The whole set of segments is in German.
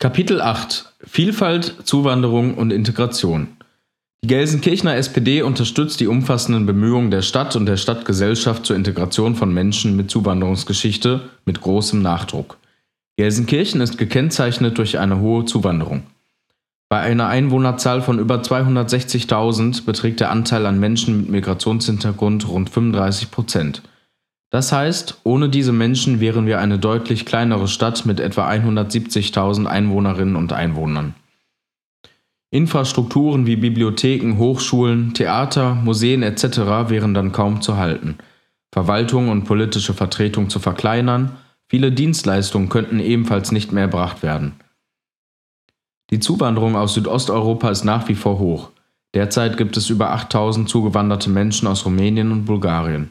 Kapitel 8 Vielfalt, Zuwanderung und Integration Die Gelsenkirchener SPD unterstützt die umfassenden Bemühungen der Stadt und der Stadtgesellschaft zur Integration von Menschen mit Zuwanderungsgeschichte mit großem Nachdruck. Gelsenkirchen ist gekennzeichnet durch eine hohe Zuwanderung. Bei einer Einwohnerzahl von über 260.000 beträgt der Anteil an Menschen mit Migrationshintergrund rund 35 Prozent. Das heißt, ohne diese Menschen wären wir eine deutlich kleinere Stadt mit etwa 170.000 Einwohnerinnen und Einwohnern. Infrastrukturen wie Bibliotheken, Hochschulen, Theater, Museen etc. wären dann kaum zu halten. Verwaltung und politische Vertretung zu verkleinern, viele Dienstleistungen könnten ebenfalls nicht mehr erbracht werden. Die Zuwanderung aus Südosteuropa ist nach wie vor hoch. Derzeit gibt es über 8000 zugewanderte Menschen aus Rumänien und Bulgarien.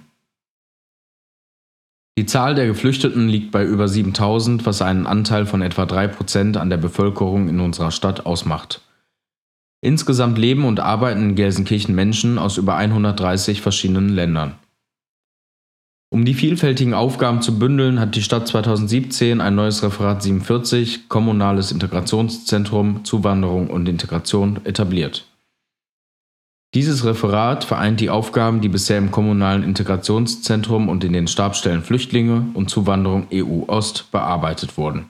Die Zahl der Geflüchteten liegt bei über 7000, was einen Anteil von etwa 3% an der Bevölkerung in unserer Stadt ausmacht. Insgesamt leben und arbeiten in Gelsenkirchen Menschen aus über 130 verschiedenen Ländern. Um die vielfältigen Aufgaben zu bündeln, hat die Stadt 2017 ein neues Referat 47 Kommunales Integrationszentrum Zuwanderung und Integration etabliert. Dieses Referat vereint die Aufgaben, die bisher im Kommunalen Integrationszentrum und in den Stabsstellen Flüchtlinge und Zuwanderung EU Ost bearbeitet wurden.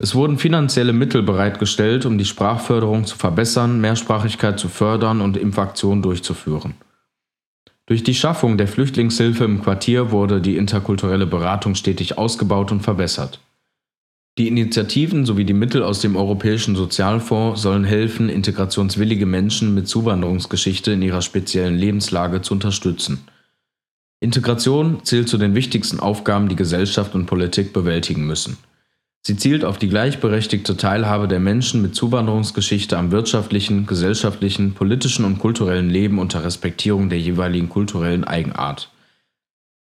Es wurden finanzielle Mittel bereitgestellt, um die Sprachförderung zu verbessern, Mehrsprachigkeit zu fördern und Impfaktionen durchzuführen. Durch die Schaffung der Flüchtlingshilfe im Quartier wurde die interkulturelle Beratung stetig ausgebaut und verbessert. Die Initiativen sowie die Mittel aus dem Europäischen Sozialfonds sollen helfen, integrationswillige Menschen mit Zuwanderungsgeschichte in ihrer speziellen Lebenslage zu unterstützen. Integration zählt zu den wichtigsten Aufgaben, die Gesellschaft und Politik bewältigen müssen. Sie zielt auf die gleichberechtigte Teilhabe der Menschen mit Zuwanderungsgeschichte am wirtschaftlichen, gesellschaftlichen, politischen und kulturellen Leben unter Respektierung der jeweiligen kulturellen Eigenart.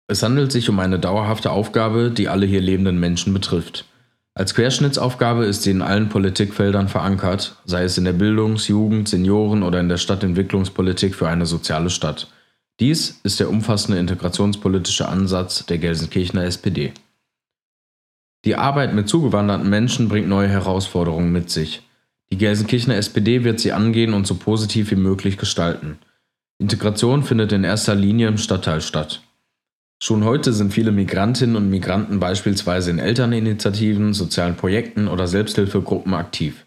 Es handelt sich um eine dauerhafte Aufgabe, die alle hier lebenden Menschen betrifft. Als Querschnittsaufgabe ist sie in allen Politikfeldern verankert, sei es in der Bildungs-, Jugend-, Senioren- oder in der Stadtentwicklungspolitik für eine soziale Stadt. Dies ist der umfassende integrationspolitische Ansatz der Gelsenkirchener SPD. Die Arbeit mit zugewanderten Menschen bringt neue Herausforderungen mit sich. Die Gelsenkirchener SPD wird sie angehen und so positiv wie möglich gestalten. Integration findet in erster Linie im Stadtteil statt. Schon heute sind viele Migrantinnen und Migranten beispielsweise in Elterninitiativen, sozialen Projekten oder Selbsthilfegruppen aktiv.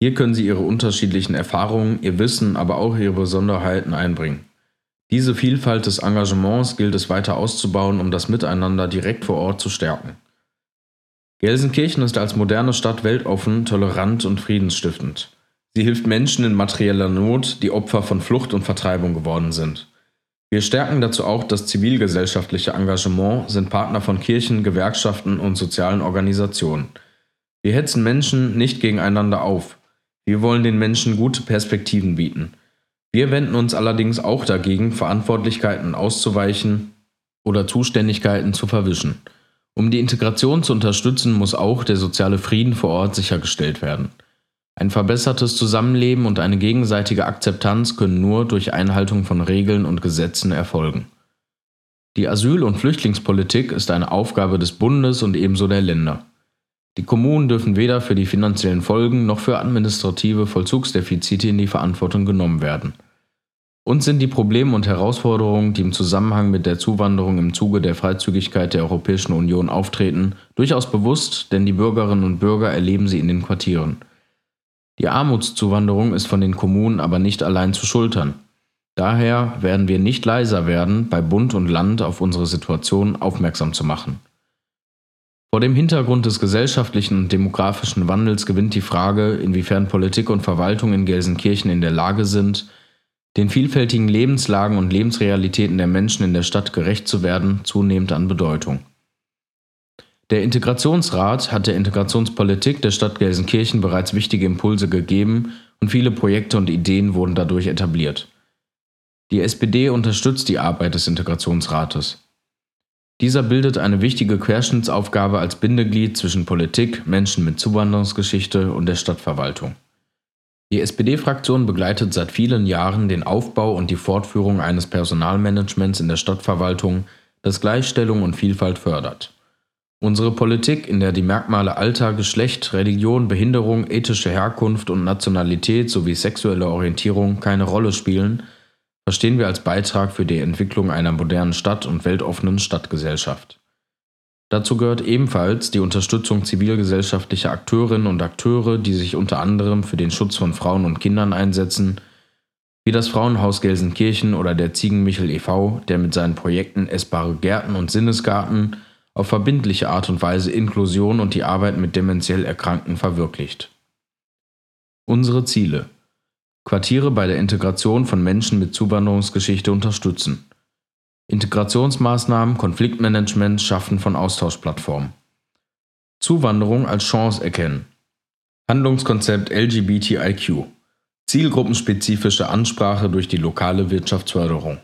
Hier können sie ihre unterschiedlichen Erfahrungen, ihr Wissen, aber auch ihre Besonderheiten einbringen. Diese Vielfalt des Engagements gilt es weiter auszubauen, um das Miteinander direkt vor Ort zu stärken. Gelsenkirchen ist als moderne Stadt weltoffen, tolerant und friedensstiftend. Sie hilft Menschen in materieller Not, die Opfer von Flucht und Vertreibung geworden sind. Wir stärken dazu auch das zivilgesellschaftliche Engagement, sind Partner von Kirchen, Gewerkschaften und sozialen Organisationen. Wir hetzen Menschen nicht gegeneinander auf. Wir wollen den Menschen gute Perspektiven bieten. Wir wenden uns allerdings auch dagegen, Verantwortlichkeiten auszuweichen oder Zuständigkeiten zu verwischen. Um die Integration zu unterstützen, muss auch der soziale Frieden vor Ort sichergestellt werden. Ein verbessertes Zusammenleben und eine gegenseitige Akzeptanz können nur durch Einhaltung von Regeln und Gesetzen erfolgen. Die Asyl- und Flüchtlingspolitik ist eine Aufgabe des Bundes und ebenso der Länder. Die Kommunen dürfen weder für die finanziellen Folgen noch für administrative Vollzugsdefizite in die Verantwortung genommen werden. Uns sind die Probleme und Herausforderungen, die im Zusammenhang mit der Zuwanderung im Zuge der Freizügigkeit der Europäischen Union auftreten, durchaus bewusst, denn die Bürgerinnen und Bürger erleben sie in den Quartieren. Die Armutszuwanderung ist von den Kommunen aber nicht allein zu schultern. Daher werden wir nicht leiser werden, bei Bund und Land auf unsere Situation aufmerksam zu machen. Vor dem Hintergrund des gesellschaftlichen und demografischen Wandels gewinnt die Frage, inwiefern Politik und Verwaltung in Gelsenkirchen in der Lage sind, den vielfältigen Lebenslagen und Lebensrealitäten der Menschen in der Stadt gerecht zu werden, zunehmend an Bedeutung. Der Integrationsrat hat der Integrationspolitik der Stadt Gelsenkirchen bereits wichtige Impulse gegeben und viele Projekte und Ideen wurden dadurch etabliert. Die SPD unterstützt die Arbeit des Integrationsrates. Dieser bildet eine wichtige Querschnittsaufgabe als Bindeglied zwischen Politik, Menschen mit Zuwanderungsgeschichte und der Stadtverwaltung. Die SPD-Fraktion begleitet seit vielen Jahren den Aufbau und die Fortführung eines Personalmanagements in der Stadtverwaltung, das Gleichstellung und Vielfalt fördert. Unsere Politik, in der die Merkmale Alter, Geschlecht, Religion, Behinderung, ethische Herkunft und Nationalität sowie sexuelle Orientierung keine Rolle spielen, verstehen wir als Beitrag für die Entwicklung einer modernen Stadt und weltoffenen Stadtgesellschaft. Dazu gehört ebenfalls die Unterstützung zivilgesellschaftlicher Akteurinnen und Akteure, die sich unter anderem für den Schutz von Frauen und Kindern einsetzen, wie das Frauenhaus Gelsenkirchen oder der Ziegenmichel e.V., der mit seinen Projekten Essbare Gärten und Sinnesgarten auf verbindliche Art und Weise Inklusion und die Arbeit mit dementiell Erkrankten verwirklicht. Unsere Ziele Quartiere bei der Integration von Menschen mit Zuwanderungsgeschichte unterstützen. Integrationsmaßnahmen, Konfliktmanagement, Schaffen von Austauschplattformen. Zuwanderung als Chance erkennen. Handlungskonzept LGBTIQ. Zielgruppenspezifische Ansprache durch die lokale Wirtschaftsförderung.